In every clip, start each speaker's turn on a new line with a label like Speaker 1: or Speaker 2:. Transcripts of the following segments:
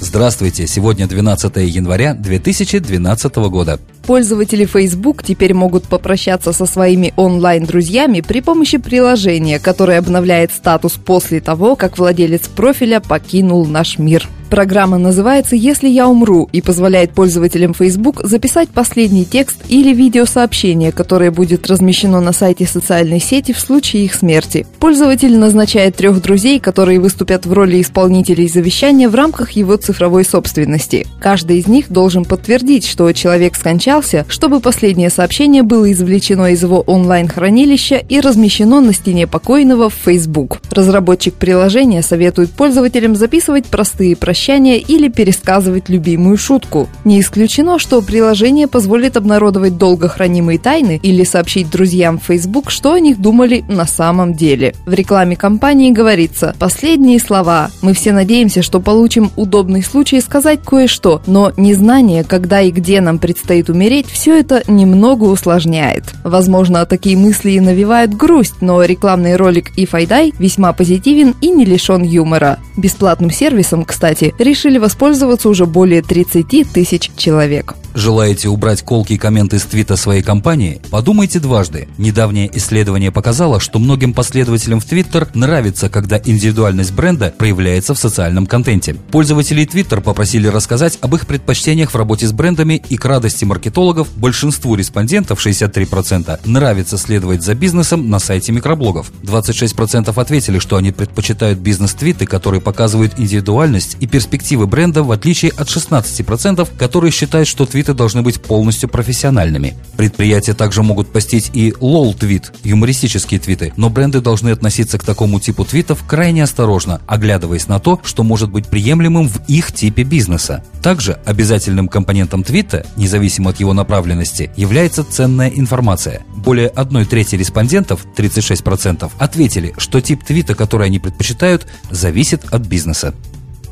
Speaker 1: Здравствуйте, сегодня 12 января 2012 года.
Speaker 2: Пользователи Facebook теперь могут попрощаться со своими онлайн-друзьями при помощи приложения, которое обновляет статус после того, как владелец профиля покинул наш мир. Программа называется «Если я умру» и позволяет пользователям Facebook записать последний текст или видеосообщение, которое будет размещено на сайте социальной сети в случае их смерти. Пользователь назначает трех друзей, которые выступят в роли исполнителей завещания в рамках его цифровой собственности. Каждый из них должен подтвердить, что человек скончался, чтобы последнее сообщение было извлечено из его онлайн-хранилища и размещено на стене покойного в Facebook. Разработчик приложения советует пользователям записывать простые прощания прощания или пересказывать любимую шутку. Не исключено, что приложение позволит обнародовать долго хранимые тайны или сообщить друзьям в Facebook, что о них думали на самом деле. В рекламе компании говорится «Последние слова. Мы все надеемся, что получим удобный случай сказать кое-что, но незнание, когда и где нам предстоит умереть, все это немного усложняет». Возможно, такие мысли и навевают грусть, но рекламный ролик If I Die весьма позитивен и не лишен юмора. Бесплатным сервисом, кстати, решили воспользоваться уже более 30 тысяч человек.
Speaker 1: Желаете убрать колки и комменты с твита своей компании? Подумайте дважды. Недавнее исследование показало, что многим последователям в Твиттер нравится, когда индивидуальность бренда проявляется в социальном контенте. Пользователи Твиттер попросили рассказать об их предпочтениях в работе с брендами и к радости маркетологов большинству респондентов, 63%, нравится следовать за бизнесом на сайте микроблогов. 26% ответили, что они предпочитают бизнес-твиты, которые показывают индивидуальность и перспективы бренда, в отличие от 16%, которые считают, что твиты должны быть полностью профессиональными. Предприятия также могут постить и лол-твит, юмористические твиты, но бренды должны относиться к такому типу твитов крайне осторожно, оглядываясь на то, что может быть приемлемым в их типе бизнеса. Также обязательным компонентом твита, независимо от его направленности, является ценная информация. Более одной трети респондентов, 36%, ответили, что тип твита, который они предпочитают, зависит от бизнеса.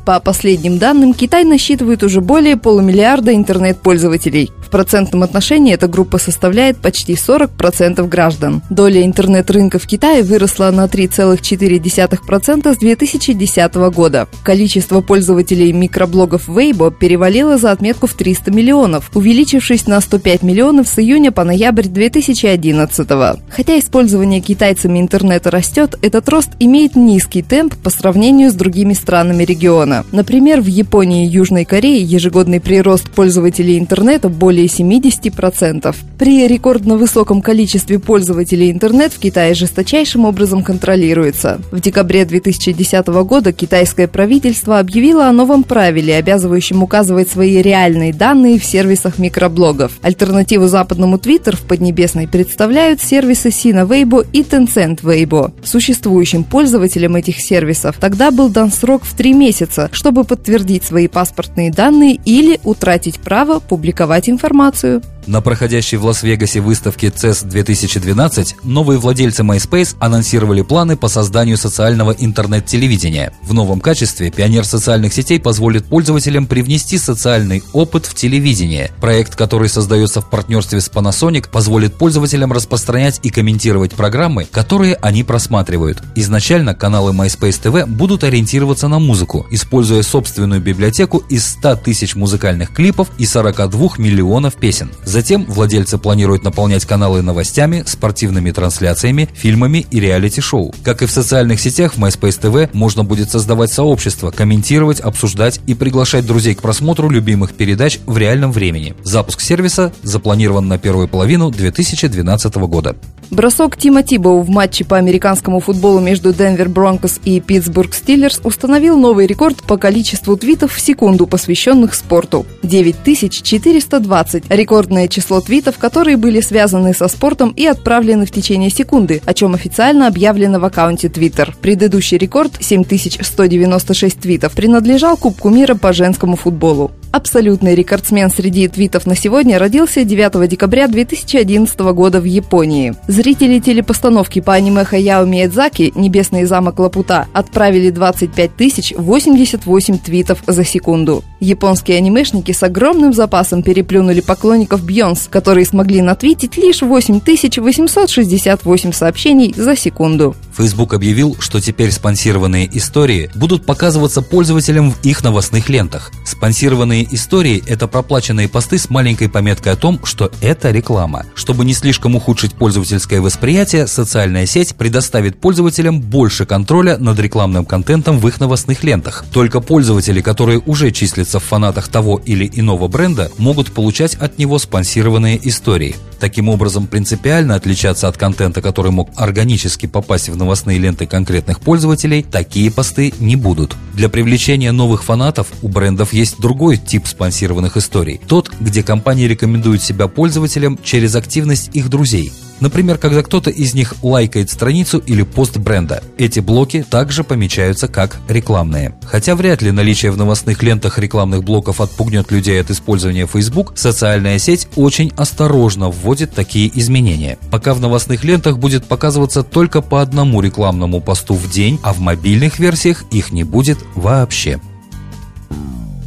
Speaker 2: По последним данным, Китай насчитывает уже более полумиллиарда интернет-пользователей. В процентном отношении эта группа составляет почти 40% граждан. Доля интернет-рынка в Китае выросла на 3,4% с 2010 года. Количество пользователей микроблогов Weibo перевалило за отметку в 300 миллионов, увеличившись на 105 миллионов с июня по ноябрь 2011. Хотя использование китайцами интернета растет, этот рост имеет низкий темп по сравнению с другими странами региона. Например, в Японии и Южной Корее ежегодный прирост пользователей интернета более 70%. При рекордно высоком количестве пользователей интернет в Китае жесточайшим образом контролируется. В декабре 2010 года китайское правительство объявило о новом правиле, обязывающем указывать свои реальные данные в сервисах микроблогов. Альтернативу западному Twitter в Поднебесной представляют сервисы Sina Weibo и Tencent Weibo. Существующим пользователям этих сервисов тогда был дан срок в три месяца, чтобы подтвердить свои паспортные данные или утратить право публиковать информацию.
Speaker 1: На проходящей в Лас-Вегасе выставке CES 2012 новые владельцы MySpace анонсировали планы по созданию социального интернет-телевидения. В новом качестве пионер социальных сетей позволит пользователям привнести социальный опыт в телевидение. Проект, который создается в партнерстве с Panasonic, позволит пользователям распространять и комментировать программы, которые они просматривают. Изначально каналы MySpace TV будут ориентироваться на музыку, используя собственную библиотеку из 100 тысяч музыкальных клипов и 42 миллионов песен. Затем владельцы планируют наполнять каналы новостями, спортивными трансляциями, фильмами и реалити-шоу. Как и в социальных сетях, в MySpace TV можно будет создавать сообщество, комментировать, обсуждать и приглашать друзей к просмотру любимых передач в реальном времени. Запуск сервиса запланирован на первую половину 2012 года.
Speaker 2: Бросок Тима Тибоу в матче по американскому футболу между Денвер Бронкос и Питтсбург Стиллерс установил новый рекорд по количеству твитов в секунду, посвященных спорту. 9420. Рекордное число твитов, которые были связаны со спортом и отправлены в течение секунды, о чем официально объявлено в аккаунте Twitter. Предыдущий рекорд 7196 твитов принадлежал Кубку мира по женскому футболу. Абсолютный рекордсмен среди твитов на сегодня родился 9 декабря 2011 года в Японии. Зрители телепостановки по аниме Хаяо Миядзаки «Небесный замок Лапута» отправили 25 тысяч 88 твитов за секунду. Японские анимешники с огромным запасом переплюнули поклонников Бьонс, которые смогли натвитить лишь 8868 сообщений за секунду.
Speaker 1: Facebook объявил, что теперь спонсированные истории будут показываться пользователям в их новостных лентах. Спонсированные истории – это проплаченные посты с маленькой пометкой о том, что это реклама. Чтобы не слишком ухудшить пользовательское восприятие, социальная сеть предоставит пользователям больше контроля над рекламным контентом в их новостных лентах. Только пользователи, которые уже числятся в фанатах того или иного бренда, могут получать от него спонсированные истории. Таким образом, принципиально отличаться от контента, который мог органически попасть в новостные ленты конкретных пользователей, такие посты не будут. Для привлечения новых фанатов у брендов есть другой тип спонсированных историй. Тот, где компании рекомендуют себя пользователям через активность их друзей. Например, когда кто-то из них лайкает страницу или пост бренда. Эти блоки также помечаются как рекламные. Хотя вряд ли наличие в новостных лентах рекламных блоков отпугнет людей от использования Facebook, социальная сеть очень осторожно вводит такие изменения. Пока в новостных лентах будет показываться только по одному рекламному посту в день, а в мобильных версиях их не будет вообще.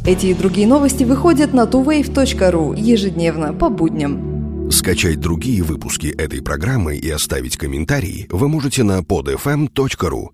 Speaker 2: Эти и другие новости выходят на tuwave.ru ежедневно по будням.
Speaker 3: Скачать другие выпуски этой программы и оставить комментарии вы можете на podfm.ru.